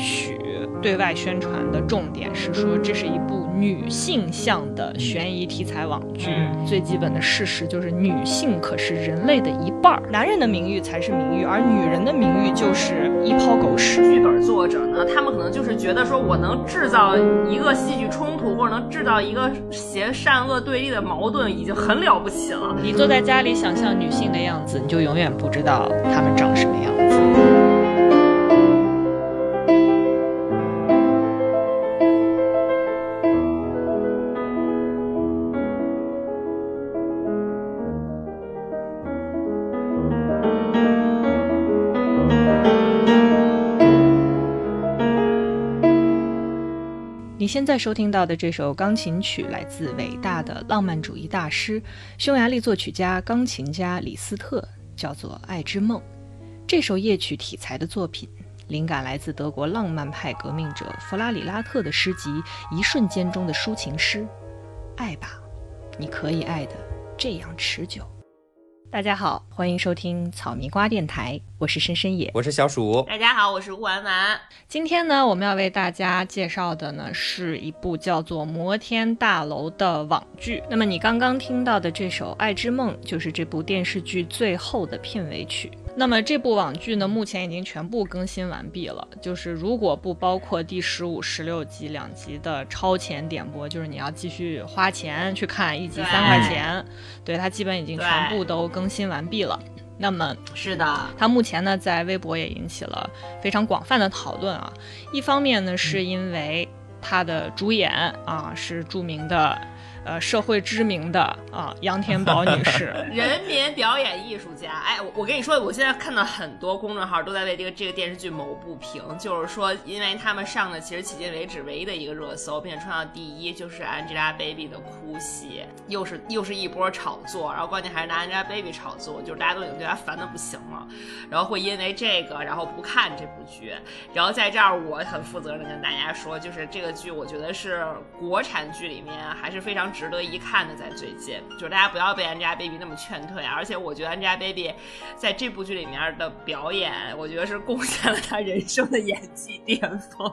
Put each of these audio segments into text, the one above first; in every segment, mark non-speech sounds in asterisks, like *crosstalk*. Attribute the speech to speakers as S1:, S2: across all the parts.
S1: 诩对外宣传的重点是说这是一部女性向的悬疑题材网剧。最基本的事实就是女性可是人类的一半儿，男人的名誉才是名誉，而女人的名誉就是一泡狗屎。
S2: 剧本作者呢，他们可能就是觉得说我能制造一个戏剧冲突，或者能制造一个邪善恶对立的矛盾，已经很了不起了。
S1: 你坐在家里想象女性的样子，你就永远不知道她们长什么样子。现在收听到的这首钢琴曲来自伟大的浪漫主义大师、匈牙利作曲家、钢琴家李斯特，叫做《爱之梦》。这首夜曲题材的作品，灵感来自德国浪漫派革命者弗拉里拉特的诗集《一瞬间》中的抒情诗：“爱吧，你可以爱的这样持久。”大家好，欢迎收听草泥瓜电台，我是深深野，
S3: 我是小鼠。
S2: 大家好，我是乌丸丸。
S1: 今天呢，我们要为大家介绍的呢，是一部叫做《摩天大楼》的网剧。那么你刚刚听到的这首《爱之梦》，就是这部电视剧最后的片尾曲。那么这部网剧呢，目前已经全部更新完毕了。就是如果不包括第十五、十六集两集的超前点播，就是你要继续花钱去看一集三块钱，对它基本已经全部都更新完毕了。那么
S2: 是的，
S1: 它目前呢在微博也引起了非常广泛的讨论啊。一方面呢是因为它的主演啊是著名的。呃，社会知名的啊，杨天宝女士，*laughs*
S2: 人民表演艺术家。哎，我我跟你说，我现在看到很多公众号都在为这个这个电视剧谋不平，就是说，因为他们上的其实迄今为止唯一的一个热搜，并且冲到第一，就是 Angelababy 的哭戏，又是又是一波炒作，然后关键还是拿 Angelababy 炒作，就是大家都已经对她烦的不行了，然后会因为这个然后不看这部剧，然后在这儿我很负责任的跟大家说，就是这个剧我觉得是国产剧里面还是非常。值得一看的，在最近，就是大家不要被 Angelababy 那么劝退啊！而且我觉得 Angelababy 在这部剧里面的表演，我觉得是贡献了她人生的演技巅峰，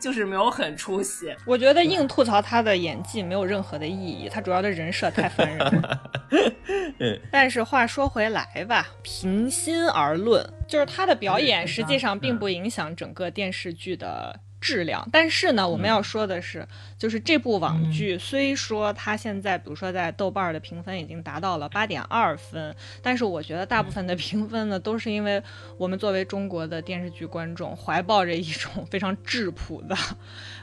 S2: 就是没有很出戏。
S1: 我觉得硬吐槽她的演技没有任何的意义，她主要的人设太烦人了。*laughs* 但是话说回来吧，平心而论，就是她的表演实际上并不影响整个电视剧的。质量，但是呢，我们要说的是，就是这部网剧虽说它现在，比如说在豆瓣的评分已经达到了八点二分，但是我觉得大部分的评分呢，都是因为我们作为中国的电视剧观众，怀抱着一种非常质朴的，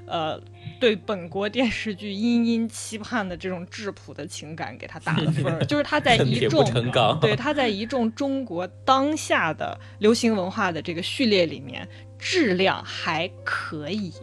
S1: 呃，对本国电视剧殷殷期盼的这种质朴的情感，给他打了 *laughs* 分儿。就是他在一众，对他在一众中国当下的流行文化的这个序列里面。质量还可以，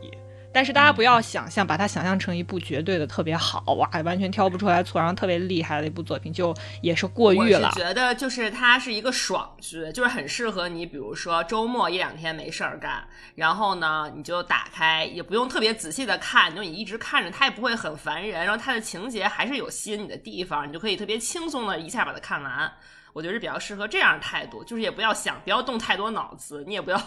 S1: 但是大家不要想象，把它想象成一部绝对的特别好哇，完全挑不出来错，然后特别厉害的一部作品，就也是过誉了。
S2: 觉得就是它是一个爽剧，就是很适合你，比如说周末一两天没事儿干，然后呢你就打开，也不用特别仔细的看，就你一直看着它也不会很烦人，然后它的情节还是有吸引你的地方，你就可以特别轻松的一下把它看完。我觉得是比较适合这样的态度，就是也不要想，不要动太多脑子，你也不要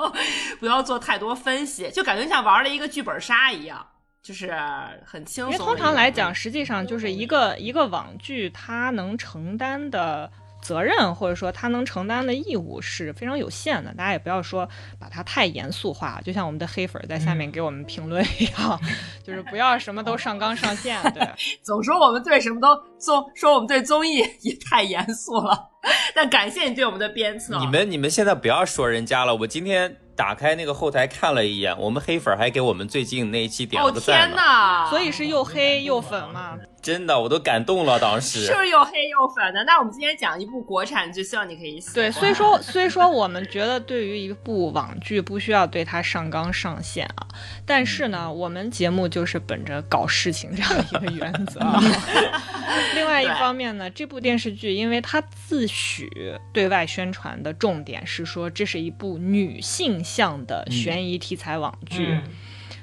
S2: *laughs* 不要做太多分析，就感觉像玩了一个剧本杀一样，就是很轻松。因
S1: 为通常来讲，实际上就是一个一个网剧，它能承担的。责任或者说他能承担的义务是非常有限的，大家也不要说把它太严肃化，就像我们的黑粉在下面给我们评论一样，*laughs* 就是不要什么都上纲上线，对，
S2: 总说我们对什么都综说我们对综艺也太严肃了，*laughs* 但感谢你对我们的鞭策。
S3: 你们你们现在不要说人家了，我今天。打开那个后台看了一眼，我们黑粉还给我们最近那一期点了个赞
S2: 呢，
S1: 所以是又黑又粉嘛。
S3: 真的，我都感动了，当时
S2: 是又黑又粉的。那我们今天讲一部国产剧，希望你可以喜欢。
S1: 对，虽说 *laughs* 虽说我们觉得对于一部网剧不需要对它上纲上线啊，但是呢，我们节目就是本着搞事情这样一个原则。*laughs* 另外一方面呢，这部电视剧因为它自诩对外宣传的重点是说这是一部女性向的悬疑题材网剧。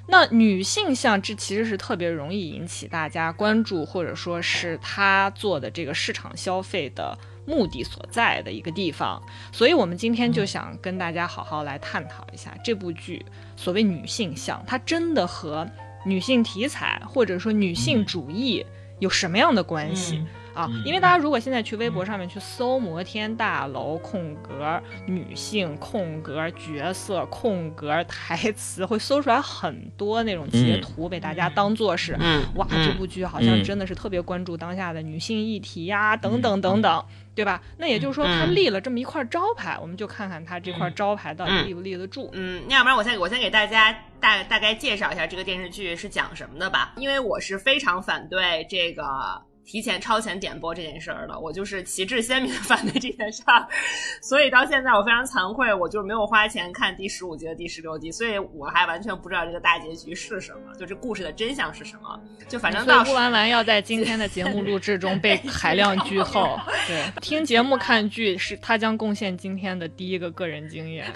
S1: 那女性像这其实是特别容易引起大家关注，或者说是他做的这个市场消费的目的所在的一个地方。所以，我们今天就想跟大家好好来探讨一下这部剧所谓女性像，它真的和女性题材或者说女性主义有什么样的关系？啊，因为大家如果现在去微博上面去搜“摩天大楼”空格女性空格角色空格台词，会搜出来很多那种截图，被大家当做是，哇，这部剧好像真的是特别关注当下的女性议题呀，等等等等，对吧？那也就是说，他立了这么一块招牌，我们就看看他这块招牌到底立不立得住。
S2: 嗯，那要不然我先我先给大家大大概介绍一下这个电视剧是讲什么的吧，因为我是非常反对这个。提前超前点播这件事儿了，我就是旗帜鲜明的反对这件事儿，*laughs* 所以到现在我非常惭愧，我就是没有花钱看第十五集和第十六集，所以我还完全不知道这个大结局是什么，就这故事的真相是什么。就反正到
S1: 顾完完要在今天的节目录制中被 *laughs* 海量 *laughs* 剧透，对，听节目看剧是他将贡献今天的第一个个人经验。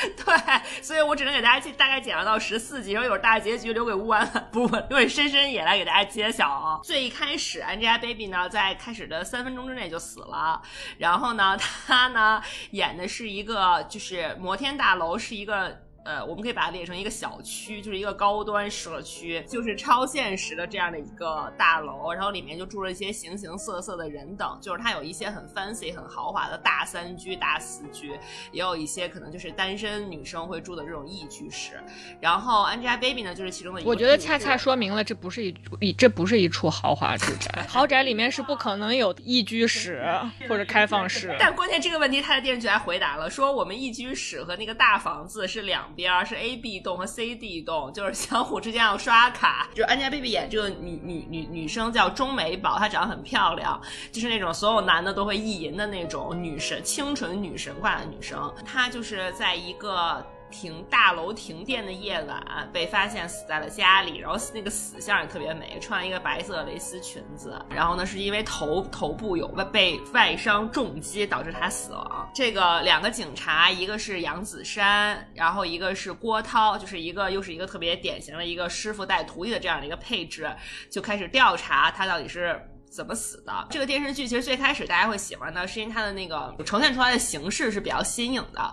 S1: *laughs*
S2: 对，所以我只能给大家大概讲到十四集，然后有大结局留给乌安，不不，留给深深也来给大家揭晓啊。最一开始，Angelababy 呢，在开始的三分钟之内就死了，然后呢，她呢演的是一个，就是摩天大楼是一个。呃，我们可以把它列成一个小区，就是一个高端社区，就是超现实的这样的一个大楼，然后里面就住了一些形形色色的人等，就是它有一些很 fancy、很豪华的大三居、大四居，也有一些可能就是单身女生会住的这种一居室。然后 Angelababy 呢，就是其中的一个。
S1: 我觉得恰恰说明了这不是一一这不是一处豪华住宅，*laughs* 豪宅里面是不可能有一居室或者开放式。
S2: 但关键这个问题，他的电视剧还回答了，说我们一居室和那个大房子是两。边是 A B 栋和 C D 栋，就是相互之间要刷卡。就是 Angelababy 演这个女女女女生叫钟美宝，她长得很漂亮，就是那种所有男的都会意淫的那种女神，清纯女神挂的女生。她就是在一个。停大楼停电的夜晚，被发现死在了家里，然后那个死相也特别美，穿了一个白色蕾丝裙子，然后呢是因为头头部有外被外伤重击导致他死亡。这个两个警察，一个是杨子姗，然后一个是郭涛，就是一个又是一个特别典型的一个师傅带徒弟的这样的一个配置，就开始调查他到底是怎么死的。这个电视剧其实最开始大家会喜欢的是因为它的那个呈现出来的形式是比较新颖的。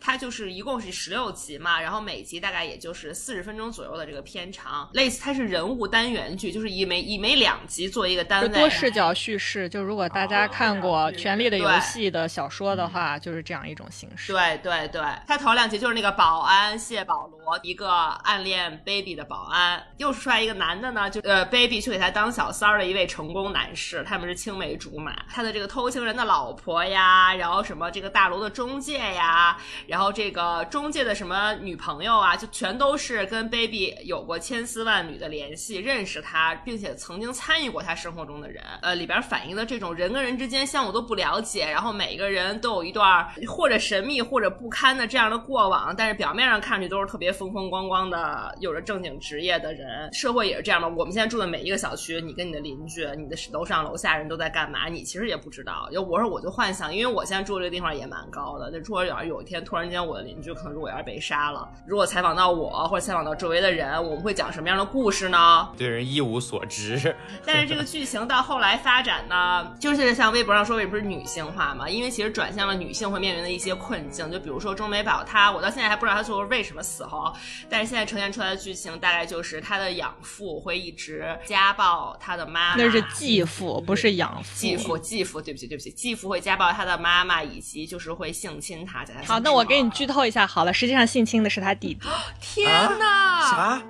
S2: 它就是一共是十六集嘛，然后每集大概也就是四十分钟左右的这个片长，类似它是人物单元剧，就是以每以每两集做一个单位，
S1: 多视角叙事。就如果大家看过《权力的游戏》的小说的话，就是这样一种形式。
S2: 对对对，它头两集就是那个保安谢保罗，一个暗恋 baby 的保安，又是出来一个男的呢，就呃 baby 去给他当小三儿的一位成功男士，他们是青梅竹马，他的这个偷情人的老婆呀，然后什么这个大楼的中介呀。然后这个中介的什么女朋友啊，就全都是跟 baby 有过千丝万缕的联系，认识他，并且曾经参与过他生活中的人。呃，里边反映的这种人跟人之间相互都不了解，然后每一个人都有一段或者神秘或者不堪的这样的过往，但是表面上看上去都是特别风风光光的，有着正经职业的人。社会也是这样的。我们现在住的每一个小区，你跟你的邻居，你的楼上楼下人都在干嘛，你其实也不知道。就我说，我就幻想，因为我现在住这个地方也蛮高的，那如果有有一天突突然间，我的邻居可能如果要是被杀了，如果采访到我或者采访到周围的人，我们会讲什么样的故事呢？
S3: 对人一无所知。
S2: 但是这个 *laughs* 剧情到后来发展呢，就是像微博上说，为不是女性化嘛？因为其实转向了女性会面临的一些困境，就比如说钟美宝，她我到现在还不知道她最后为什么死哈。但是现在呈现出来的剧情大概就是她的养父会一直家暴她的妈妈，
S1: 那是继父，不是养父。
S2: 继父，继父，对不起，对不起，继父会家暴她的妈妈，以及就是会性侵她，在她
S1: 好，那我给你剧透一下，好了，实际上性侵的是他弟弟。*gasps*
S2: 天哪！
S3: 啥？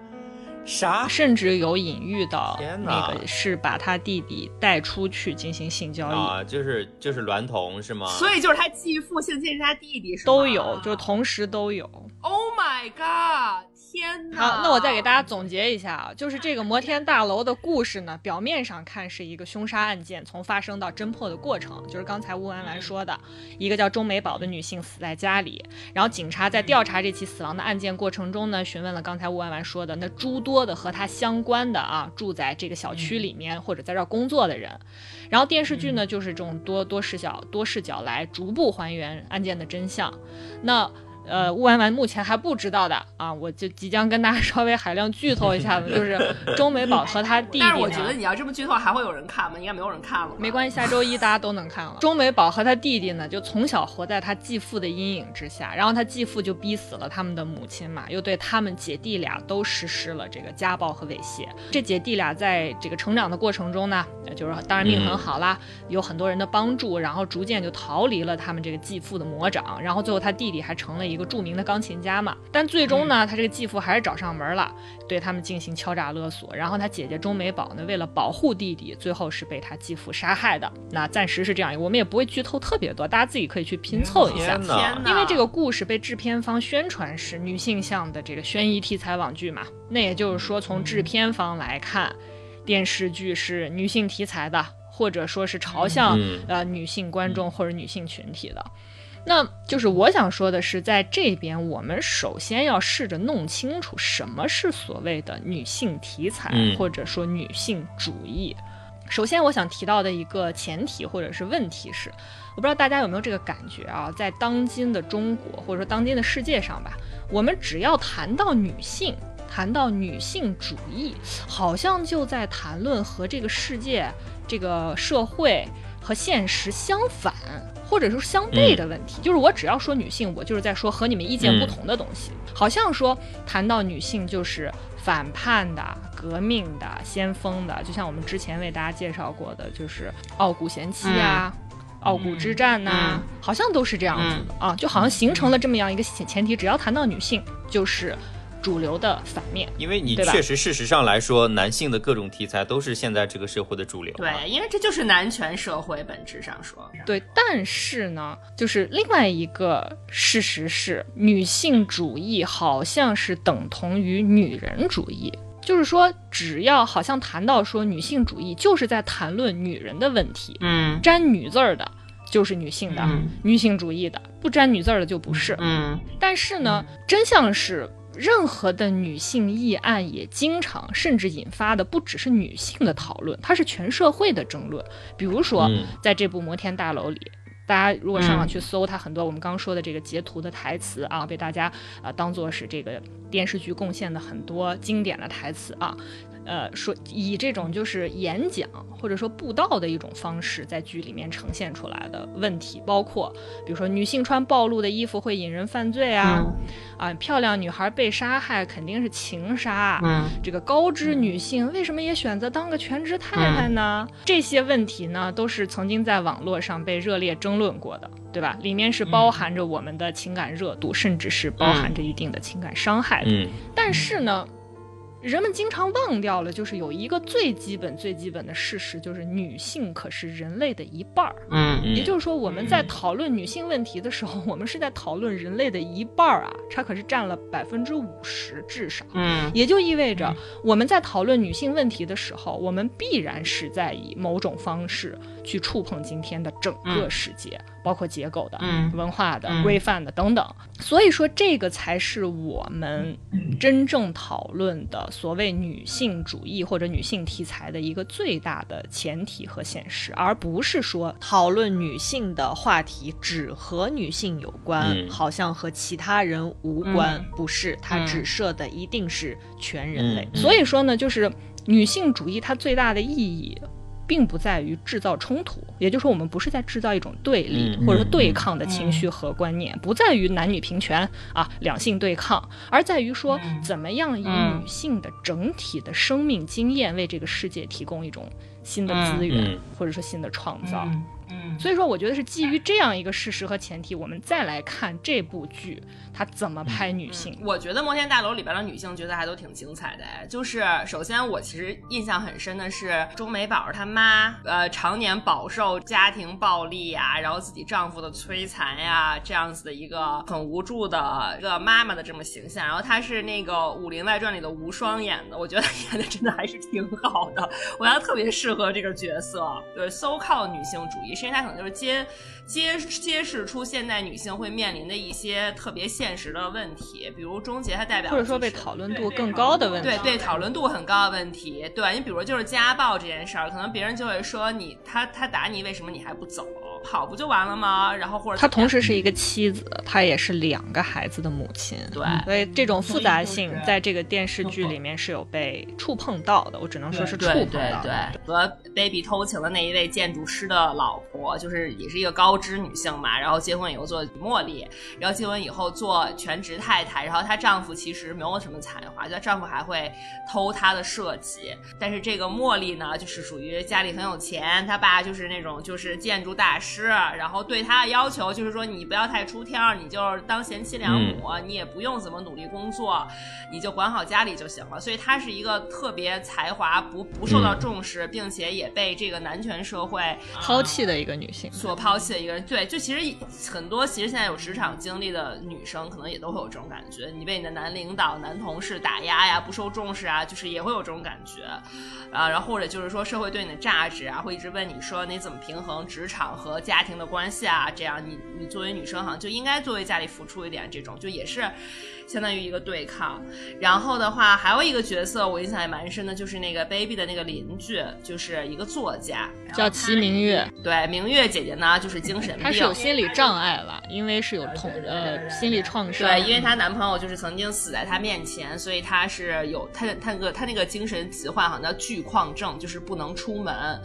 S3: 啥？
S1: 甚至有隐喻到那个是把他弟弟带出去进行性交易
S3: 啊，就是就是娈童是吗？
S2: 所以就是他继父性侵是他弟弟，
S1: 都有，就同时都有。
S2: Oh my god！天哪！
S1: 好，那我再给大家总结一下啊，就是这个摩天大楼的故事呢，表面上看是一个凶杀案件从发生到侦破的过程，就是刚才乌安兰说的，一个叫钟美宝的女性死在家里，然后警察在调查这起死亡的案件过程中呢，询问了刚才乌安兰说的那诸多的和她相关的啊，住在这个小区里面或者在这儿工作的人，然后电视剧呢就是这种多多视角多视角来逐步还原案件的真相，那。呃，乌丸丸目前还不知道的啊，我就即将跟大家 *laughs* 稍微海量剧透一下子，就是中美宝和他弟弟。
S2: 但是我觉得你要这么剧透，还会有人看吗？应该没有人看了。
S1: 没关系，下周一大家都能看了。中美宝和他弟弟呢，就从小活在他继父的阴影之下，然后他继父就逼死了他们的母亲嘛，又对他们姐弟俩都实施了这个家暴和猥亵。这姐弟俩在这个成长的过程中呢，就是当然命很好啦，有很多人的帮助，然后逐渐就逃离了他们这个继父的魔掌，然后最后他弟弟还成了一个著名的钢琴家嘛。但最终呢，他这个继父还是找上门了，对他们进行敲诈勒索。然后他姐姐钟美宝呢，为了保护弟弟，最后是被他继父杀害的。那暂时是这样，我们也不会剧透特别多，大家自己可以去拼凑一下。因为这个故事被制片方宣传是女性向的这个悬疑题材网剧嘛，那也就是说从制片方来看，电视剧是女性题材的，或者说是朝向呃女性观众或者女性群体的。那就是我想说的是，在这边我们首先要试着弄清楚什么是所谓的女性题材，或者说女性主义。首先，我想提到的一个前提或者是问题是，我不知道大家有没有这个感觉啊，在当今的中国或者说当今的世界上吧，我们只要谈到女性，谈到女性主义，好像就在谈论和这个世界、这个社会和现实相反。或者说相悖的问题，就是我只要说女性，我就是在说和你们意见不同的东西。好像说谈到女性就是反叛的、革命的、先锋的，就像我们之前为大家介绍过的，就是傲骨贤妻啊、傲骨之战呐，好像都是这样子的啊，就好像形成了这么样一个前前提，只要谈到女性，就是。主流的反面，
S3: 因为你确实事实上来说，男性的各种题材都是现在这个社会的主流。
S2: 对，因为这就是男权社会，本质上说。
S1: 对，但是呢，就是另外一个事实是，女性主义好像是等同于女人主义，就是说，只要好像谈到说女性主义，就是在谈论女人的问题，
S2: 嗯，
S1: 沾女字儿的就是女性的女性主义的，不沾女字儿的就不是。
S2: 嗯，
S1: 但是呢，真相是。任何的女性议案也经常甚至引发的不只是女性的讨论，它是全社会的争论。比如说，在这部《摩天大楼》里，大家如果上网去搜，它很多我们刚刚说的这个截图的台词啊，被大家啊当做是这个电视剧贡献的很多经典的台词啊。呃，说以这种就是演讲或者说布道的一种方式，在剧里面呈现出来的问题，包括比如说女性穿暴露的衣服会引人犯罪啊，啊，漂亮女孩被杀害肯定是情杀，
S2: 嗯，
S1: 这个高知女性为什么也选择当个全职太太呢？这些问题呢，都是曾经在网络上被热烈争论过的，对吧？里面是包含着我们的情感热度，甚至是包含着一定的情感伤害的。
S3: 嗯，
S1: 但是呢。人们经常忘掉了，就是有一个最基本、最基本的事实，就是女性可是人类的一半儿。
S2: 嗯，
S1: 也就是说，我们在讨论女性问题的时候，我们是在讨论人类的一半儿啊，它可是占了百分之五十至少。
S2: 嗯，
S1: 也就意味着我们在讨论女性问题的时候，我们必然是在以某种方式去触碰今天的整个世界。包括结构的、文化的、规范的等等，所以说这个才是我们真正讨论的所谓女性主义或者女性题材的一个最大的前提和现实，而不是说讨论女性的话题只和女性有关，好像和其他人无关。不是，它只涉的一定是全人类。所以说呢，就是女性主义它最大的意义。并不在于制造冲突，也就是说，我们不是在制造一种对立或者说对抗的情绪和观念，不在于男女平权啊，两性对抗，而在于说怎么样以女性的整体的生命经验为这个世界提供一种新的资源，或者说新的创造。
S2: 嗯，
S1: 所以说，我觉得是基于这样一个事实和前提，我们再来看这部剧，他怎么拍女性。
S2: 我觉得《摩天大楼》里边的女性角色还都挺精彩的。就是首先，我其实印象很深的是钟美宝她妈，呃，常年饱受家庭暴力呀，然后自己丈夫的摧残呀，这样子的一个很无助的一个妈妈的这么形象。然后她是那个《武林外传》里的无双演的，我觉得演的真的还是挺好的，我觉得特别适合这个角色。对，so call 女性主义。实际上，可能就是揭揭揭示出现代女性会面临的一些特别现实的问题，比如终结它代表
S1: 或者说被讨论度更高的问题，
S2: 对对，讨论度很高的问题。对你比如就是家暴这件事儿，可能别人就会说你他他打你，为什么你还不走？跑不就完了吗？然后或者
S1: 她同时是一个妻子，她也是两个孩子的母亲。
S2: 对，
S1: 所以这种复杂性在这个电视剧里面是有被触碰到的。我只能说是触碰
S2: 到。对对对，和 baby 偷情的那一位建筑师的老婆，就是也是一个高知女性嘛。然后结婚以后做茉莉，然后结婚以后做全职太太。然后她丈夫其实没有什么才华，她丈夫还会偷她的设计。但是这个茉莉呢，就是属于家里很有钱，她爸就是那种就是建筑大师，然后对他的要求就是说你不要太出挑，你就是当贤妻良母，你也不用怎么努力工作，你就管好家里就行了。所以他是一个特别才华不不受到重视，并且也被这个男权社会
S1: 抛弃的一个女性
S2: 所抛弃的一个人。对，就其实很多其实现在有职场经历的女生，可能也都会有这种感觉，你被你的男领导、男同事打压呀，不受重视啊，就是也会有这种感觉。啊，然后或者就是说社会对你的价值啊，会一直问你说你怎么平衡职场和家庭的关系啊？这样你你作为女生好像就应该作为家里付出一点，这种就也是。相当于一个对抗，然后的话还有一个角色我印象也蛮深的，就是那个 baby 的那个邻居，就是一个作家，
S1: 叫齐明月。
S2: 对，明月姐姐呢就是精神病，
S1: 她是有心理障碍了，因为是有同呃心理创伤。
S2: 对，因为她男朋友就是曾经死在她面前，所以她是有她她那个她那个精神疾患好像叫巨矿症，就是不能出门。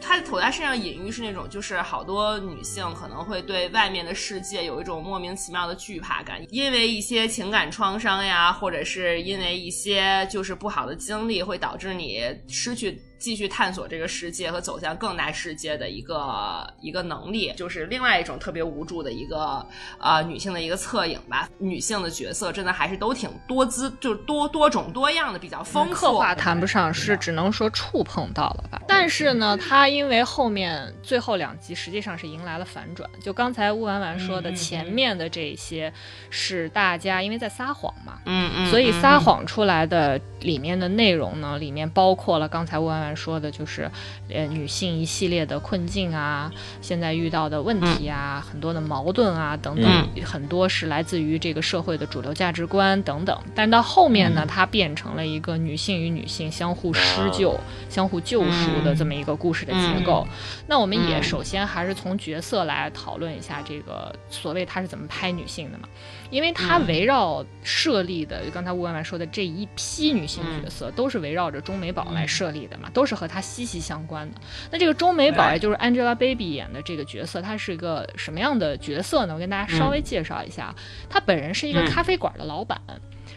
S2: 她的头她身上隐喻是那种，就是好多女性可能会对外面的世界有一种莫名其妙的惧怕感，因为一些情感。创伤呀，或者是因为一些就是不好的经历，会导致你失去。继续探索这个世界和走向更大世界的一个一个能力，就是另外一种特别无助的一个呃女性的一个侧影吧。女性的角色真的还是都挺多姿，就是多多种多样的，比较丰富。
S1: 刻画谈不上是，只能说触碰到了吧。但是呢，她因为后面最后两集实际上是迎来了反转。就刚才乌丸丸说的，前面的这些是大家因为在撒谎嘛，
S2: 嗯嗯，
S1: 所以撒谎出来的里面的内容呢，里面包括了刚才乌说的就是，呃，女性一系列的困境啊，现在遇到的问题啊，很多的矛盾啊，等等，很多是来自于这个社会的主流价值观等等。但到后面呢，它变成了一个女性与女性相互施救、相互救赎的这么一个故事的结构。那我们也首先还是从角色来讨论一下这个所谓他是怎么拍女性的嘛。因为它围绕设立的，刚才吴婉婉说的这一批女性角色，都是围绕着钟美宝来设立的嘛，都是和她息息相关的。那这个钟美宝，也就是 Angelababy 演的这个角色，她是一个什么样的角色呢？我跟大家稍微介绍一下，她本人是一个咖啡馆的老板，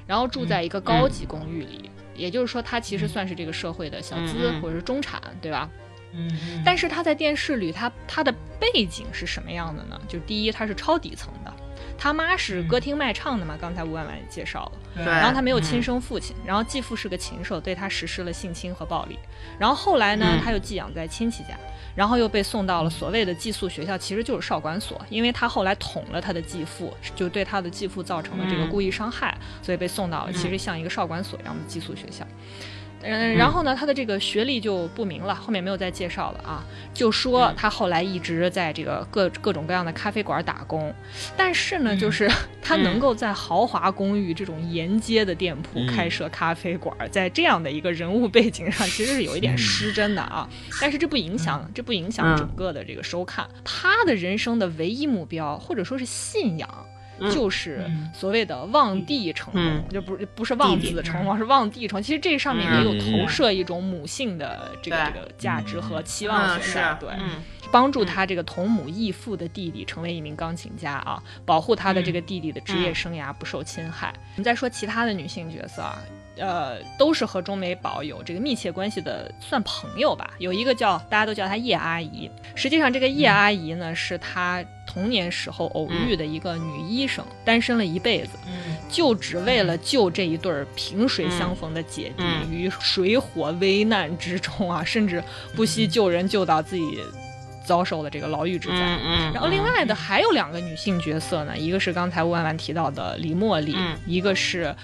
S1: 然后住在一个高级公寓里，也就是说，她其实算是这个社会的小资或者是中产，对吧？
S2: 嗯。
S1: 但是她在电视里，她她的背景是什么样的呢？就第一，她是超底层的。他妈是歌厅卖唱的嘛？刚才吴婉婉也介绍了。
S2: 对。
S1: 然后他没有亲生父亲，然后继父是个禽兽，对他实施了性侵和暴力。然后后来呢，他又寄养在亲戚家，然后又被送到了所谓的寄宿学校，其实就是少管所，因为他后来捅了他的继父，就对他的继父造成了这个故意伤害，所以被送到了其实像一个少管所一样的寄宿学校。嗯，然后呢，他的这个学历就不明了，后面没有再介绍了啊。就说他后来一直在这个各各种各样的咖啡馆打工，但是呢，就是他能够在豪华公寓这种沿街的店铺开设咖啡馆，在这样的一个人物背景上，其实是有一点失真的啊。但是这不影响，这不影响整个的这个收看。他的人生的唯一目标，或者说是信仰。就是所谓的望帝成龙，就不不是望子成龙，是望帝成。其实这上面也有投射一种母性的这个这个价值和期望存在，对，帮助他这个同母异父的弟弟成为一名钢琴家啊，保护他的这个弟弟的职业生涯不受侵害。我们再说其他的女性角色啊。呃，都是和钟美宝有这个密切关系的，算朋友吧。有一个叫大家都叫她叶阿姨，实际上这个叶阿姨呢，是她童年时候偶遇的一个女医生，单身了一辈子，就只为了救这一对萍水相逢的姐弟于水火危难之中啊，甚至不惜救人救到自己遭受了这个牢狱之灾。然后另外的还有两个女性角色呢，一个是刚才吴婉婉提到的李茉莉，一个是。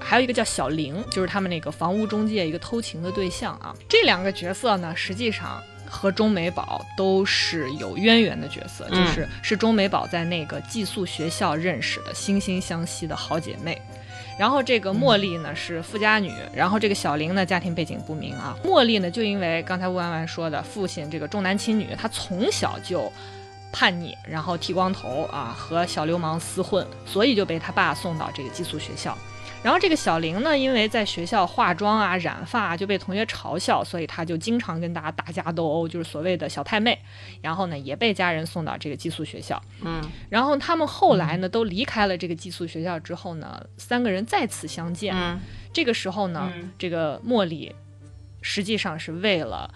S1: 还有一个叫小玲，就是他们那个房屋中介一个偷情的对象啊。这两个角色呢，实际上和钟美宝都是有渊源的角色，就是是钟美宝在那个寄宿学校认识的惺惺相惜的好姐妹。然后这个茉莉呢是富家女，然后这个小玲呢家庭背景不明啊。茉莉呢就因为刚才吴婉婉说的父亲这个重男轻女，她从小就。叛逆，然后剃光头啊，和小流氓厮混，所以就被他爸送到这个寄宿学校。然后这个小玲呢，因为在学校化妆啊、染发就被同学嘲笑，所以她就经常跟大家打架斗殴，就是所谓的小太妹。然后呢，也被家人送到这个寄宿学校。
S2: 嗯，
S1: 然后他们后来呢，都离开了这个寄宿学校之后呢，三个人再次相见。
S2: 嗯，
S1: 这个时候呢，这个茉莉实际上是为了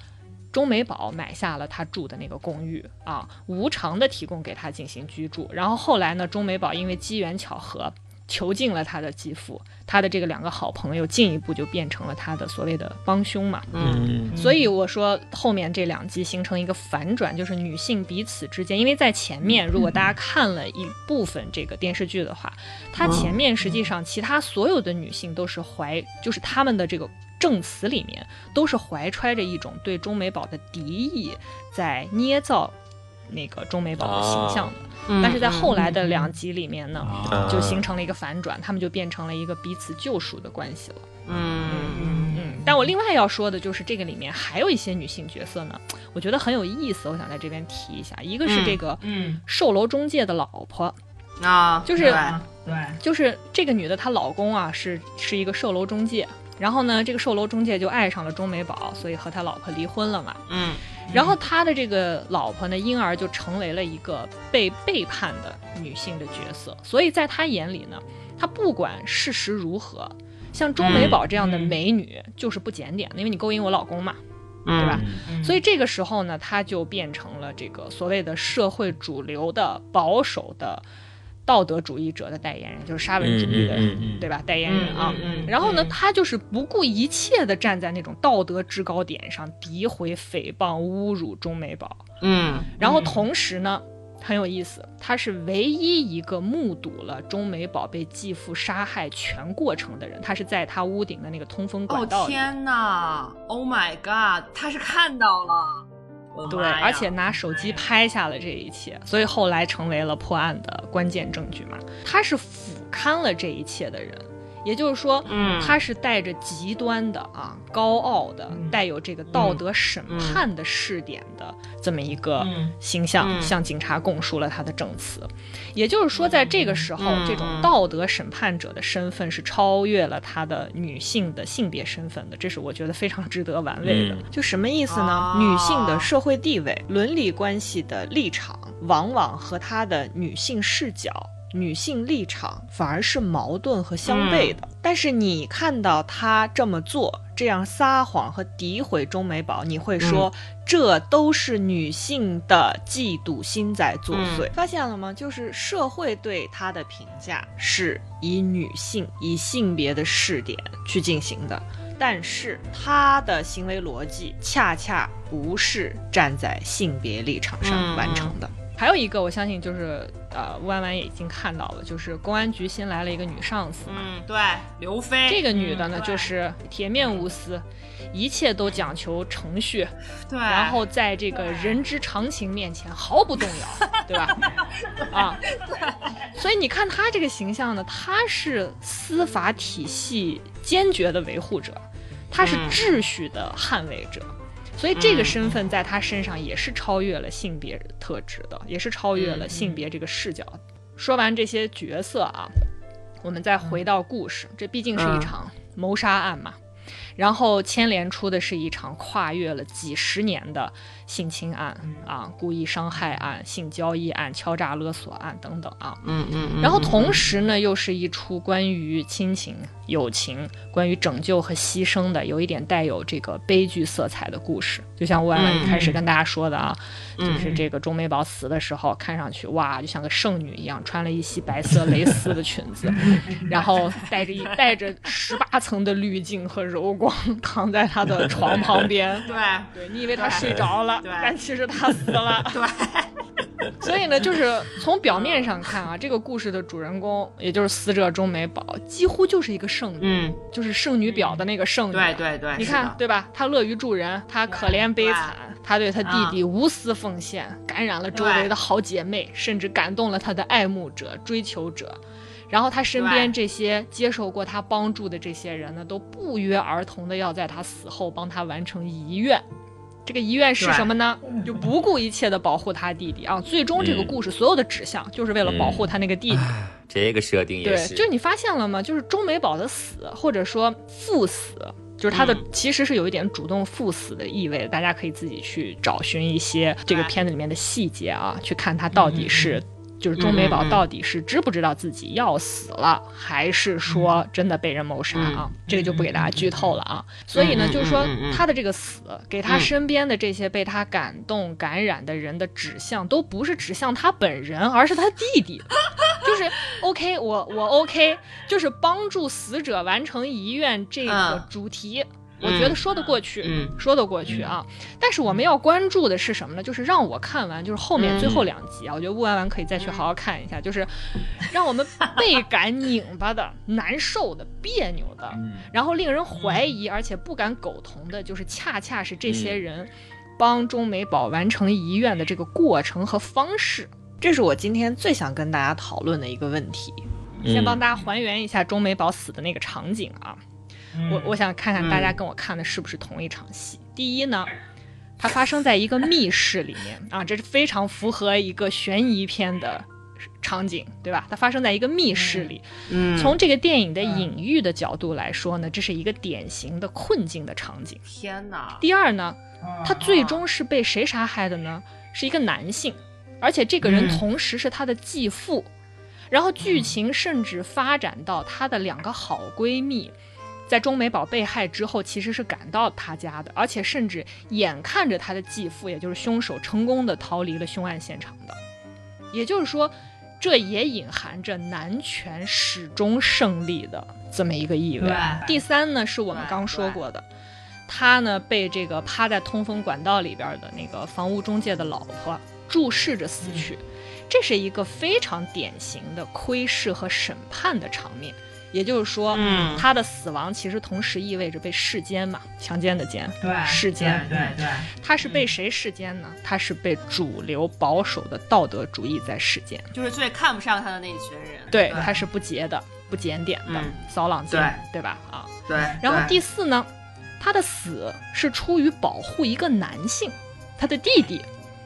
S1: 钟美宝买下了他住的那个公寓啊，无偿的提供给他进行居住。然后后来呢，钟美宝因为机缘巧合。囚禁了他的继父，他的这个两个好朋友进一步就变成了他的所谓的帮凶嘛。
S3: 嗯，
S1: 所以我说后面这两集形成一个反转，就是女性彼此之间，因为在前面如果大家看了一部分这个电视剧的话，它前面实际上其他所有的女性都是怀，就是他们的这个证词里面都是怀揣着一种对钟美宝的敌意，在捏造那个中美宝的形象的。但是在后来的两集里面呢，就形成了一个反转，他们就变成了一个彼此救赎的关系了。
S2: 嗯嗯
S1: 嗯。但我另外要说的就是这个里面还有一些女性角色呢，我觉得很有意思，我想在这边提一下。一个是这个售楼中介的老婆
S2: 啊，
S1: 就是
S2: 对，
S1: 就是这个女的她老公啊是是一个售楼中介，然后呢这个售楼中介就爱上了钟美宝，所以和他老婆离婚了嘛。
S2: 嗯。
S1: 然后他的这个老婆呢，因而就成为了一个被背叛的女性的角色。所以在他眼里呢，他不管事实如何，像钟美宝这样的美女就是不检点的，因为你勾引我老公嘛，对吧？所以这个时候呢，他就变成了这个所谓的社会主流的保守的。道德主义者的代言人就是沙文主义的，对吧？代言人啊，然后呢，他就是不顾一切的站在那种道德制高点上，诋毁、诽谤、侮辱中美宝。
S2: 嗯，
S1: 然后同时呢，很有意思，他是唯一一个目睹了中美宝被继父杀害全过程的人。他是在他屋顶的那个通风管道。
S2: 哦天哪！Oh my god！他是看到了。
S1: 对，而且拿手机拍下了这一切，所以后来成为了破案的关键证据嘛。他是俯瞰了这一切的人。也就是说，
S2: 嗯，
S1: 他是带着极端的啊高傲的，带有这个道德审判的视点的这么一个形象，向警察供述了他的证词。也就是说，在这个时候，这种道德审判者的身份是超越了他的女性的性别身份的，这是我觉得非常值得玩味的。就什么意思呢？女性的社会地位、伦理关系的立场，往往和她的女性视角。女性立场反而是矛盾和相悖的，但是你看到她这么做，这样撒谎和诋毁钟美宝，你会说这都是女性的嫉妒心在作祟。发现了吗？就是社会对她的评价是以女性、以性别的视点去进行的，但是她的行为逻辑恰恰不是站在性别立场上完成的。还有一个，我相信就是呃，弯弯也已经看到了，就是公安局新来了一个女上司
S2: 嘛，嗯，对，刘飞，
S1: 这个女的呢，就是铁面无私，一切都讲求程序，
S2: 对，
S1: 然后在这个人之常情面前毫不动摇，*laughs* 对吧？啊，所以你看她这个形象呢，她是司法体系坚决的维护者，她是秩序的捍卫者。所以这个身份在他身上也是超越了性别特质的，也是超越了性别这个视角。说完这些角色啊，我们再回到故事，这毕竟是一场谋杀案嘛。然后牵连出的是一场跨越了几十年的性侵案啊，故意伤害案、性交易案、敲诈勒索案等等啊。
S2: 嗯嗯。
S1: 然后同时呢，又是一出关于亲情、友情、关于拯救和牺牲的，有一点带有这个悲剧色彩的故事。就像婉婉一开始跟大家说的啊，就是这个钟美宝死的时候，看上去哇，就像个圣女一样，穿了一袭白色蕾丝的裙子，*laughs* 然后带着一带着十八层的滤镜和柔光。躺在他的床旁边，*laughs*
S2: 对
S1: 对，你以为他睡着了，
S2: 对，
S1: 但其实他死了，*laughs*
S2: 对。*laughs*
S1: 所以呢，就是从表面上看啊，这个故事的主人公，也就是死者钟美宝，几乎就是一个圣女，
S2: 嗯，
S1: 就是圣女婊的那个圣女，
S2: 对对对。
S1: 你看，对吧？她乐于助人，她可怜悲惨，她对她弟弟无私奉献，感染了周围的好姐妹，甚至感动了她的爱慕者、追求者。然后他身边这些接受过他帮助的这些人呢，都不约而同的要在他死后帮他完成遗愿，这个遗愿是什么呢？就不顾一切的保护他弟弟啊！最终这个故事所有的指向就是为了保护他那个弟弟。
S3: 这个设定也是。
S1: 对，就是你发现了吗？就是钟美宝的死，或者说赴死，就是他的其实是有一点主动赴死的意味。大家可以自己去找寻一些这个片子里面的细节啊，去看他到底是。就是钟美宝到底是知不知道自己要死了，还是说真的被人谋杀啊？这个就不给大家剧透了啊。所以呢，就是说他的这个死，给他身边的这些被他感动感染的人的指向，都不是指向他本人，而是他弟弟。就是 OK，我我 OK，就是帮助死者完成遗愿这个主题。我觉得说得过去，说得过去啊。但是我们要关注的是什么呢？就是让我看完，就是后面最后两集啊。我觉得雾完完可以再去好好看一下，就是让我们倍感拧巴的、*laughs* 难受的、别扭的，然后令人怀疑而且不敢苟同的，就是恰恰是这些人帮中美宝完成遗愿的这个过程和方式。这是我今天最想跟大家讨论的一个问题。先帮大家还原一下中美宝死的那个场景啊。我我想看看大家跟我看的是不是同一场戏。第一呢，它发生在一个密室里面啊，这是非常符合一个悬疑片的场景，对吧？它发生在一个密室里。嗯，从这个电影的隐喻的角度来说呢，这是一个典型的困境的场景。
S2: 天哪！
S1: 第二呢，他最终是被谁杀害的呢？是一个男性，而且这个人同时是他的继父。然后剧情甚至发展到他的两个好闺蜜。在钟美宝被害之后，其实是赶到他家的，而且甚至眼看着他的继父，也就是凶手，成功的逃离了凶案现场的。也就是说，这也隐含着男权始终胜利的这么一个意味。第三呢，是我们刚说过的，他呢被这个趴在通风管道里边的那个房屋中介的老婆注视着死去，这是一个非常典型的窥视和审判的场面。也就是说，嗯，他的死亡其实同时意味着被世间嘛强奸的奸，
S2: 对，
S1: 世间，
S2: 对对，
S1: 他是被谁世间呢？他是被主流保守的道德主义在世间，
S2: 就是最看不上他的那一群人，
S1: 对，他是不洁的、不检点的、骚浪贱，对吧？啊，
S2: 对。
S1: 然后第四呢，他的死是出于保护一个男性，他的弟弟。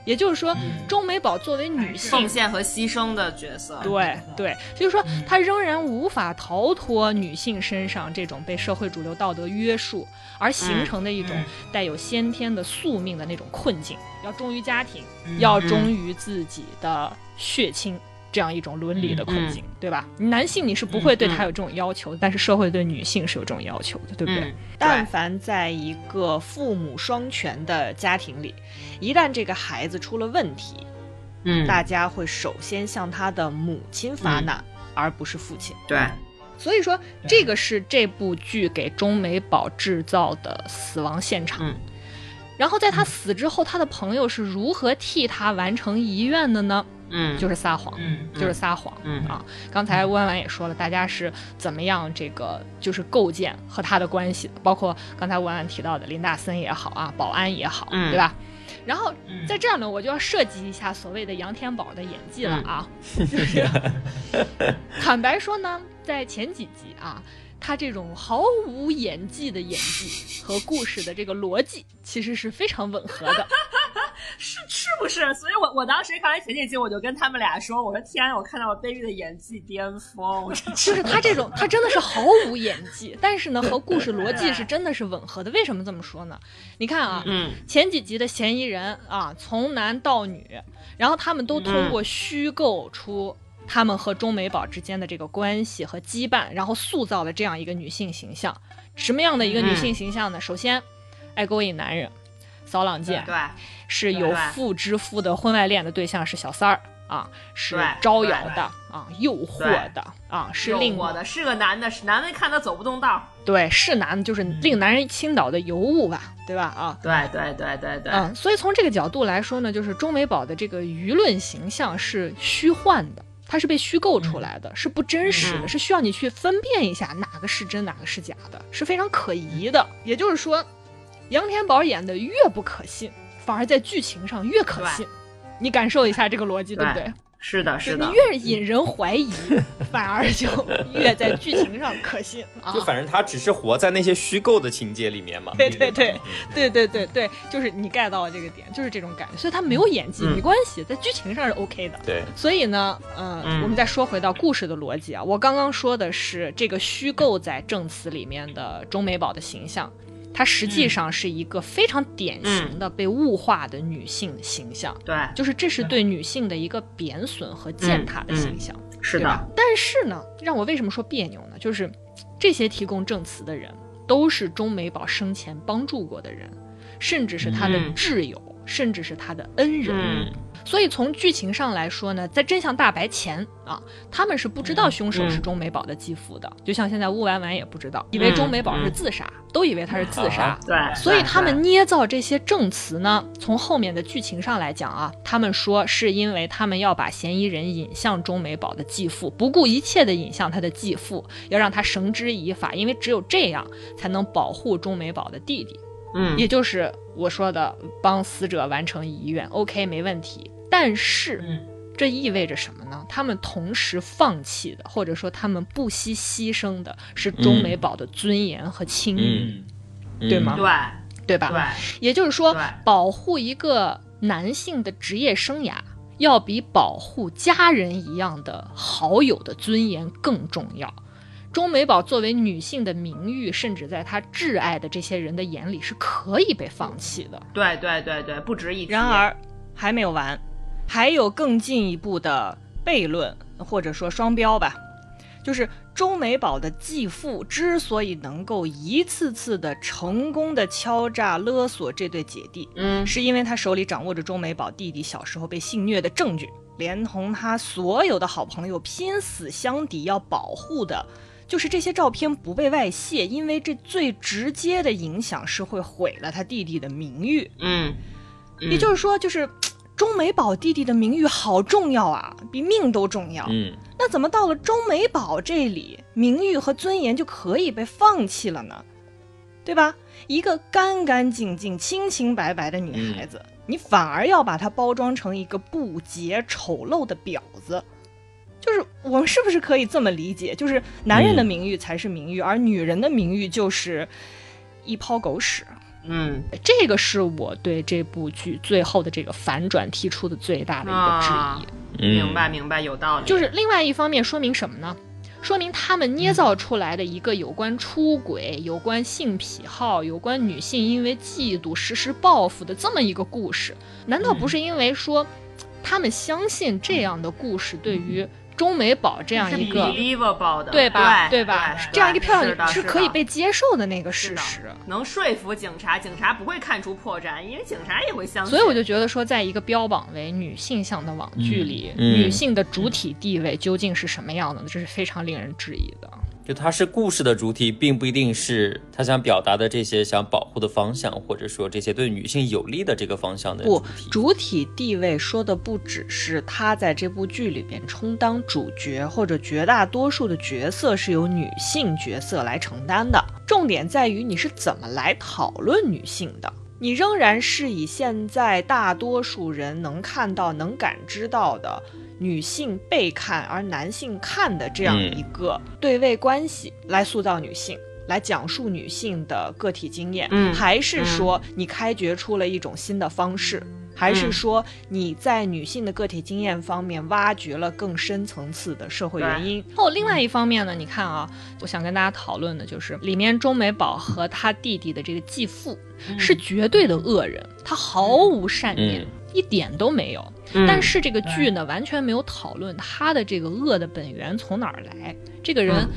S1: 也就是说，钟美宝作为女性
S2: 奉献和牺牲的角色，
S1: 对对，就是说她仍然无法逃脱女性身上这种被社会主流道德约束而形成的一种带有先天的宿命的那种困境，要忠于家庭，要忠于自己的血亲。这样一种伦理的困境，对吧？男性你是不会对他有这种要求，但是社会对女性是有这种要求的，对不对？但凡在一个父母双全的家庭里，一旦这个孩子出了问题，嗯，大家会首先向他的母亲发难，而不是父亲。
S2: 对，
S1: 所以说这个是这部剧给钟美宝制造的死亡现场。然后在他死之后，他的朋友是如何替他完成遗愿的呢？
S2: 嗯，
S1: 就是撒谎，嗯，就是撒谎，嗯啊。刚才温婉也说了，大家是怎么样这个就是构建和他的关系的，包括刚才温婉提到的林大森也好啊，保安也好，对吧？然后在这儿呢，我就要涉及一下所谓的杨天宝的演技了啊。*laughs* 就是 *laughs* 坦白说呢，在前几集啊。他这种毫无演技的演技 *laughs* 和故事的这个逻辑，其实是非常吻合的，*laughs*
S2: 是是不是？所以我我当时看完前几集，我就跟他们俩说：“我说天，我看到了 baby 的演技巅峰。*laughs* ”
S1: 就是他这种，他真的是毫无演技，但是呢，和故事逻辑是真的是吻合的。为什么这么说呢？你看啊，嗯，前几集的嫌疑人啊，从男到女，然后他们都通过虚构出。他们和钟美宝之间的这个关系和羁绊，然后塑造了这样一个女性形象。什么样的一个女性形象呢？首先，爱勾引男人，骚浪贱，
S2: 对，
S1: 是有妇之夫的婚外恋的对象是小三儿啊，是招摇的啊，诱惑的啊，是令
S2: 我的是个男的，是男的看他走不动道，
S1: 对，是男的，就是令男人倾倒的尤物吧，对吧？啊，
S2: 对对对对对，
S1: 嗯，所以从这个角度来说呢，就是钟美宝的这个舆论形象是虚幻的。它是被虚构出来的，是不真实的，是需要你去分辨一下哪个是真，哪个是假的，是非常可疑的。也就是说，杨天宝演的越不可信，反而在剧情上越可信。你感受一下这个逻辑，对不对？
S2: 是的，是的，
S1: 你越引人怀疑，反而就越在剧情上可信。*laughs*
S3: 就反正他只是活在那些虚构的情节里面嘛。
S1: 对对对，对对对对，就是你 get 到了这个点，就是这种感觉。所以他没有演技没关系，在剧情上是 OK 的。
S3: 对。
S1: 所以呢，呃，我们再说回到故事的逻辑啊，我刚刚说的是这个虚构在证词里面的钟美宝的形象。她实际上是一个非常典型的被物化的女性形象，
S2: 对，
S1: 就是这是对女性的一个贬损和践踏的形象，
S2: 是的。
S1: 但是呢，让我为什么说别扭呢？就是这些提供证词的人都是钟美宝生前帮助过的人，甚至是她的挚友，甚至是她的恩人。所以从剧情上来说呢，在真相大白前啊，他们是不知道凶手是钟美宝的继父的，就像现在乌丸丸也不知道，以为钟美宝是自杀，都以为他是自杀。
S2: 对，
S1: 所以他们捏造这些证词呢，从后面的剧情上来讲啊，他们说是因为他们要把嫌疑人引向钟美宝的继父，不顾一切的引向他的继父，要让他绳之以法，因为只有这样才能保护钟美宝的弟弟。
S2: 嗯，
S1: 也就是我说的帮死者完成遗愿，OK，没问题。但是，这意味着什么呢？他们同时放弃的，或者说他们不惜牺牲的，是钟美宝的尊严和清誉，对吗？
S2: 对，
S1: 对吧？
S2: 对。
S1: 也就是说，保护一个男性的职业生涯，要比保护家人一样的好友的尊严更重要。钟美宝作为女性的名誉，甚至在她挚爱的这些人的眼里，是可以被放弃的。
S2: 对，对，对，对，不值一提。
S1: 然而，还没有完。还有更进一步的悖论，或者说双标吧，就是钟美宝的继父之所以能够一次次的成功的敲诈勒索这对姐弟，
S2: 嗯，
S1: 是因为他手里掌握着钟美宝弟弟小时候被性虐的证据，连同他所有的好朋友拼死相抵要保护的，就是这些照片不被外泄，因为这最直接的影响是会毁了他弟弟的名誉，
S2: 嗯，
S1: 也就是说，就是。钟美宝弟弟的名誉好重要啊，比命都重要。
S3: 嗯，
S1: 那怎么到了钟美宝这里，名誉和尊严就可以被放弃了呢？对吧？一个干干净净、清清白白的女孩子，你反而要把她包装成一个不洁、丑陋的婊子，就是我们是不是可以这么理解？就是男人的名誉才是名誉，而女人的名誉就是一泡狗屎。
S2: 嗯，
S1: 这个是我对这部剧最后的这个反转提出的最大的一个质
S3: 疑。
S2: 明白，明白，有道理。
S1: 就是另外一方面说明什么呢？说明他们捏造出来的一个有关出轨、有关性癖好、有关女性因为嫉妒实施报复的这么一个故事，难道不是因为说他们相信这样的故事对于？钟美宝这样一个，
S2: 对
S1: 吧？对吧？这样一个漂亮
S2: 是
S1: 可以被接受的那个事实，
S2: 能说服警察，警察不会看出破绽，因为警察也会相信。
S1: 所以我就觉得说，在一个标榜为女性向的网剧里，女性的主体地位究竟是什么样的？这是非常令人质疑的。
S3: 就它是故事的主体，并不一定是他想表达的这些想保护的方向，或者说这些对女性有利的这个方向的
S1: 不主体地位说的不只是他在这部剧里边充当主角，或者绝大多数的角色是由女性角色来承担的。重点在于你是怎么来讨论女性的，你仍然是以现在大多数人能看到、能感知到的。女性被看而男性看的这样一个对位关系，来塑造女性，来讲述女性的个体经验，还是说你开掘出了一种新的方式？还是说你在女性的个体经验方面挖掘了更深层次的社会原因？后另外一方面呢？你看啊，我想跟大家讨论的就是里面钟美宝和他弟弟的这个继父是绝对的恶人，他毫无善念，一点都没有。但是这个剧呢，完全没有讨论他的这个恶的本源从哪儿来，这个人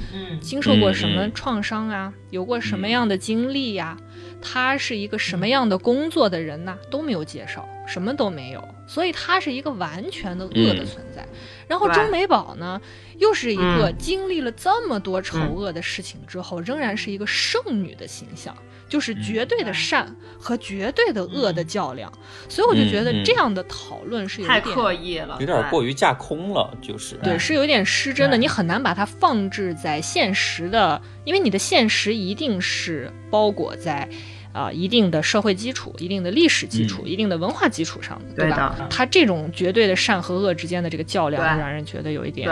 S1: 经受过什么创伤啊，有过什么样的经历呀？他是一个什么样的工作的人呢？都没有介绍。什么都没有，所以他是一个完全的恶的存在。然后钟美宝呢，又是一个经历了这么多丑恶的事情之后，仍然是一个圣女的形象，就是绝对的善和绝对的恶的较量。所以我就觉得这样的讨论是有
S2: 点太刻意了，
S3: 有点过于架空了，就是
S1: 对，是有点失真的。你很难把它放置在现实的，因为你的现实一定是包裹在。啊一定的社会基础、一定的历史基础、一定的文化基础上的，对吧？他这种绝对的善和恶之间的这个较量，让人觉得有一点。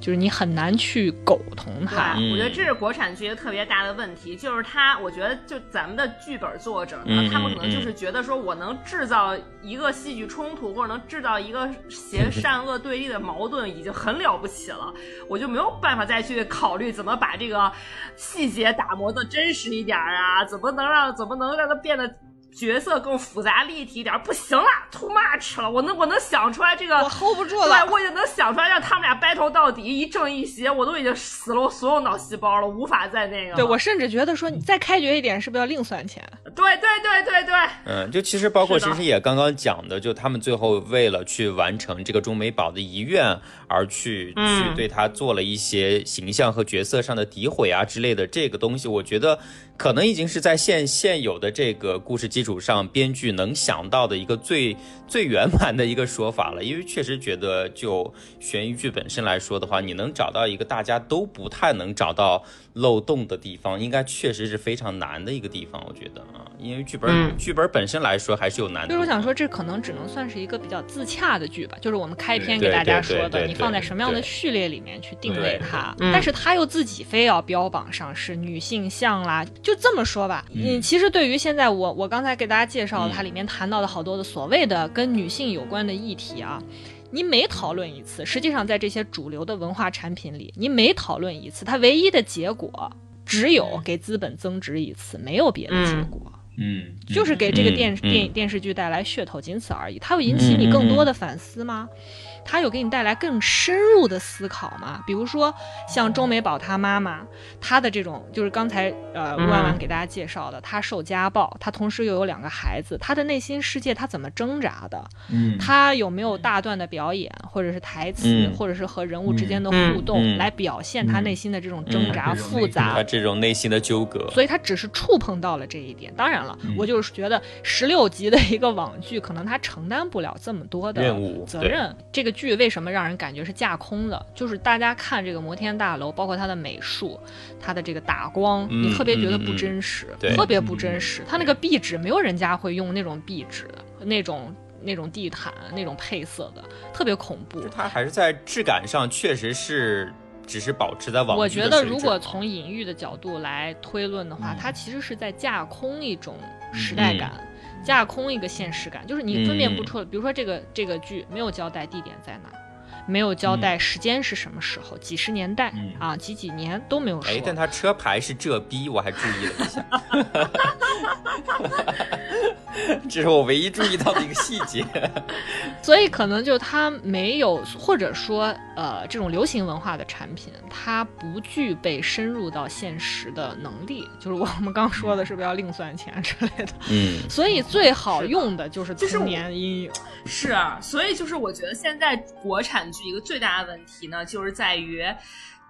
S1: 就是你很难去苟同它，
S2: 我觉得这是国产剧一个特别大的问题，就是他，我觉得就咱们的剧本作者呢，他们可能就是觉得说我能制造一个戏剧冲突，或者能制造一个邪 *laughs* 善恶对立的矛盾，已经很了不起了，我就没有办法再去考虑怎么把这个细节打磨的真实一点啊，怎么能让怎么能让它变得。角色更复杂立体一点，不行了，too much 了。我能我能想出来这个，
S1: 我 hold 不住了。
S2: 对，我已经能想出来让他们俩 battle 到底，一正一邪，我都已经死了我所有脑细胞了，无法再那个。
S1: 对我甚至觉得说，你再开掘一点，是不是要另算钱？
S2: 对对对对对。
S3: 嗯，就其实包括其实也刚刚讲的，就他们最后为了去完成这个中美宝的遗愿，而去去对他做了一些形象和角色上的诋毁啊之类的这个东西，我觉得。可能已经是在现现有的这个故事基础上，编剧能想到的一个最最圆满的一个说法了。因为确实觉得，就悬疑剧本身来说的话，你能找到一个大家都不太能找到漏洞的地方，应该确实是非常难的一个地方。我觉得啊，因为剧本剧本本身来说还是有难度。
S1: 就是我想说，这可能只能算是一个比较自洽的剧吧。就是我们开篇给大家说的，你放在什么样的序列里面去定位它，但是他又自己非要标榜上是女性向啦。就这么说吧，你其实对于现在我我刚才给大家介绍它里面谈到的好多的所谓的跟女性有关的议题啊，你每讨论一次，实际上在这些主流的文化产品里，你每讨论一次，它唯一的结果只有给资本增值一次，没有别的结果。
S3: 嗯，
S1: 就是给这个电电影电视剧带来噱头，仅此而已。它会引起你更多的反思吗？他有给你带来更深入的思考吗？比如说像钟美宝她妈妈，她的这种就是刚才呃万万给大家介绍的，她受家暴，她同时又有两个孩子，她的内心世界她怎么挣扎的？
S3: 嗯，
S1: 她有没有大段的表演，或者是台词，或者是和人物之间的互动来表现她内心的这种挣扎复杂？
S3: 她这种内心的纠葛。
S1: 所以她只是触碰到了这一点。当然了，我就是觉得十六集的一个网剧，可能她承担不了这么多的任务责任。这个。剧为什么让人感觉是架空的？就是大家看这个摩天大楼，包括它的美术，它的这个打光，你特别觉得不真实，特别不真实。它那个壁纸，没有人家会用那种壁纸，那种那种地毯，那种配色的，特别恐怖。
S3: 它还是在质感上确实是只是保持在网。
S1: 我觉得如果从隐喻的角度来推论的话，它其实是在架空一种时代感。架空一个现实感，就是你分辨不出。比如说这个这个剧没有交代地点在哪，没有交代时间是什么时候，几十年代啊，几几年都没有说。
S3: 哎，但他车牌是浙 B，，我还注意了一下。*laughs* 这是我唯一注意到的一个细节，*laughs*
S1: 所以可能就他没有，或者说呃，这种流行文化的产品，它不具备深入到现实的能力。就是我们刚说的，是不是要另算钱之类的？
S3: 嗯，
S1: 所以最好用的就是童年阴影。
S2: 是啊，所以就是我觉得现在国产一个最大的问题呢，就是在于，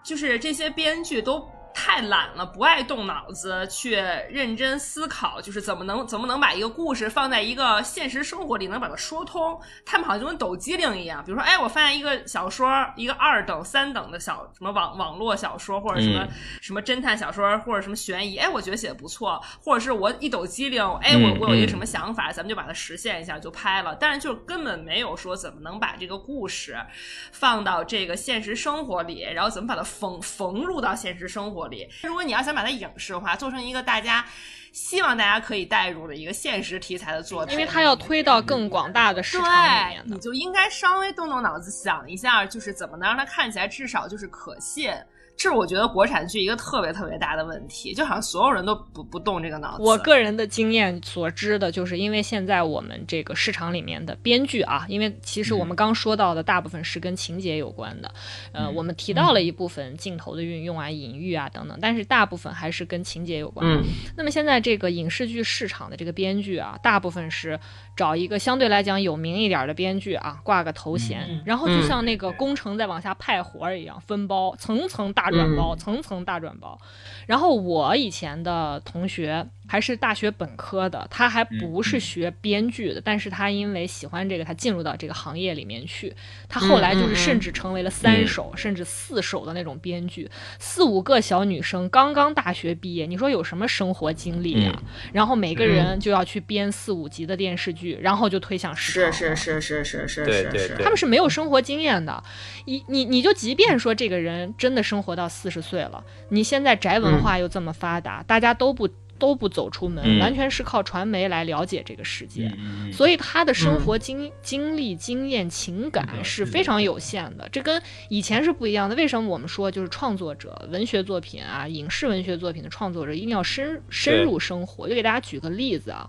S2: 就是这些编剧都。太懒了，不爱动脑子去认真思考，就是怎么能怎么能把一个故事放在一个现实生活里能把它说通。他们好像就跟抖机灵一样，比如说，哎，我发现一个小说，一个二等、三等的小什么网网络小说，或者什么什么侦探小说，或者什么悬疑，哎，我觉得写的不错，或者是我一抖机灵，哎，我我有一个什么想法，咱们就把它实现一下就拍了。但是就根本没有说怎么能把这个故事放到这个现实生活里，然后怎么把它缝缝入到现实生活。里，如果你要想把它影视化，做成一个大家希望大家可以带入的一个现实题材的作品，
S1: 因为它要推到更广大的市场里面，
S2: 你就应该稍微动动脑子想一下，就是怎么能让它看起来至少就是可信。是我觉得国产剧一个特别特别大的问题，就好像所有人都不不动这个脑子。
S1: 我个人的经验所知的就是，因为现在我们这个市场里面的编剧啊，因为其实我们刚说到的大部分是跟情节有关的，呃，我们提到了一部分镜头的运用啊、隐喻啊等等，但是大部分还是跟情节有关。
S2: 嗯。
S1: 那么现在这个影视剧市场的这个编剧啊，大部分是找一个相对来讲有名一点的编剧啊，挂个头衔，然后就像那个工程在往下派活一样，分包层层大。转包层层大转包，然后我以前的同学还是大学本科的，他还不是学编剧的，但是他因为喜欢这个，他进入到这个行业里面去。他后来就是甚至成为了三手甚至四手的那种编剧，四五个小女生刚刚大学毕业，你说有什么生活经历呀？然后每个人就要去编四五集的电视剧，然后就推向市
S2: 场。是是是是是是是，
S1: 他们是没有生活经验的。你你你就即便说这个人真的生活到四十岁了，你现在宅文化又这么发达，大家都不。都不走出门，完全是靠传媒来了解这个世界，所以他的生活经经历、经验、情感是非常有限的。这跟以前是不一样的。为什么我们说就是创作者、文学作品啊、影视文学作品的创作者一定要深深入生活？就给大家举个例子啊，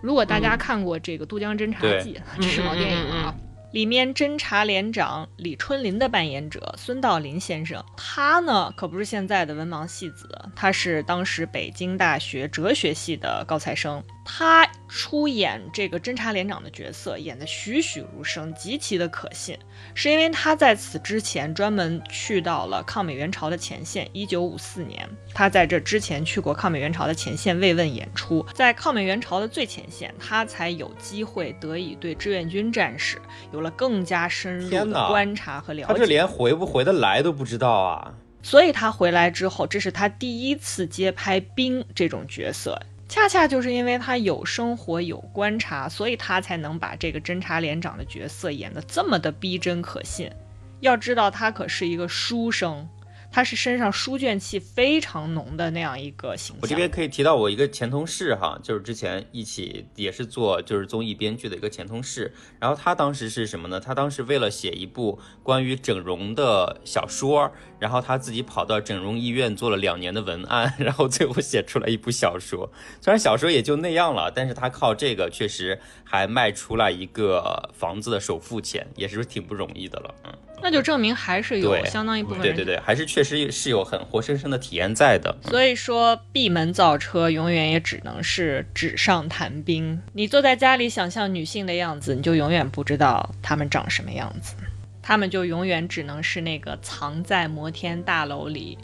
S1: 如果大家看过这个《渡江侦察记》，这是老电影啊。里面侦察连长李春林的扮演者孙道临先生，他呢可不是现在的文盲戏子，他是当时北京大学哲学系的高材生。他出演这个侦察连长的角色，演得栩栩如生，极其的可信，是因为他在此之前专门去到了抗美援朝的前线。一九五四年，他在这之前去过抗美援朝的前线慰问演出，在抗美援朝的最前线，他才有机会得以对志愿军战士有了更加深入的观察和了解。
S3: 他这连回不回得来都不知道啊！
S1: 所以他回来之后，这是他第一次接拍兵这种角色。恰恰就是因为他有生活有观察，所以他才能把这个侦察连长的角色演得这么的逼真可信。要知道，他可是一个书生。他是身上书卷气非常浓的那样一个形象。
S3: 我这边可以提到我一个前同事哈，就是之前一起也是做就是综艺编剧的一个前同事。然后他当时是什么呢？他当时为了写一部关于整容的小说，然后他自己跑到整容医院做了两年的文案，*laughs* 然后最后写出来一部小说。虽然小说也就那样了，但是他靠这个确实还卖出了一个房子的首付钱，也是挺不容易的了。嗯。
S1: 那就证明还是有相当一部分
S3: 人，对对对，还是确实是有很活生生的体验在的。
S1: 所以说，闭门造车永远也只能是纸上谈兵。你坐在家里想象女性的样子，你就永远不知道她们长什么样子，她们就永远只能是那个藏在摩天大楼里，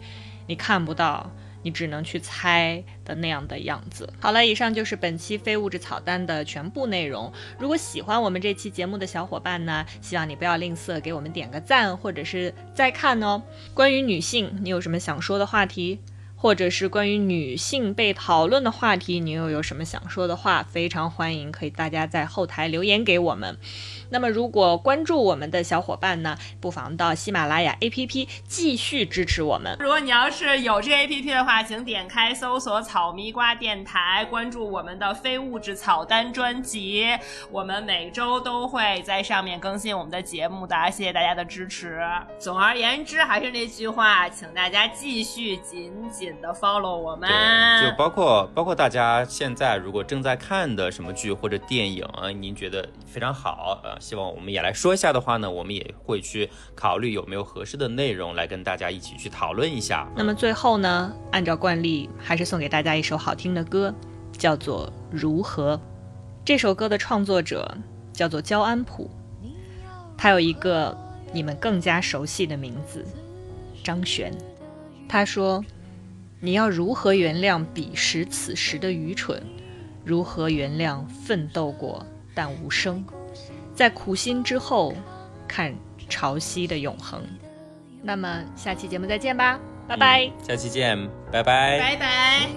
S1: 你看不到。你只能去猜的那样的样子。好了，以上就是本期非物质草单的全部内容。如果喜欢我们这期节目的小伙伴呢，希望你不要吝啬给我们点个赞或者是再看哦。关于女性，你有什么想说的话题？或者是关于女性被讨论的话题，你又有什么想说的话？非常欢迎，可以大家在后台留言给我们。那么，如果关注我们的小伙伴呢，不妨到喜马拉雅 APP 继续支持我们。
S2: 如果你要是有这 APP 的话，请点开搜索“草蜜瓜电台”，关注我们的非物质草单专辑。我们每周都会在上面更新我们的节目的，谢谢大家的支持。总而言之，还是那句话，请大家继续紧紧的 follow 我们。
S3: 就包括包括大家现在如果正在看的什么剧或者电影，您觉得非常好，呃。希望我们也来说一下的话呢，我们也会去考虑有没有合适的内容来跟大家一起去讨论一下。
S1: 那么最后呢，按照惯例，还是送给大家一首好听的歌，叫做《如何》。这首歌的创作者叫做焦安普，他有一个你们更加熟悉的名字——张悬。他说：“你要如何原谅彼时此时的愚蠢？如何原谅奋斗过但无声？在苦心之后，看潮汐的永恒。那么，下期节目再见吧，拜拜。
S3: 下期见，拜拜。
S2: 拜拜。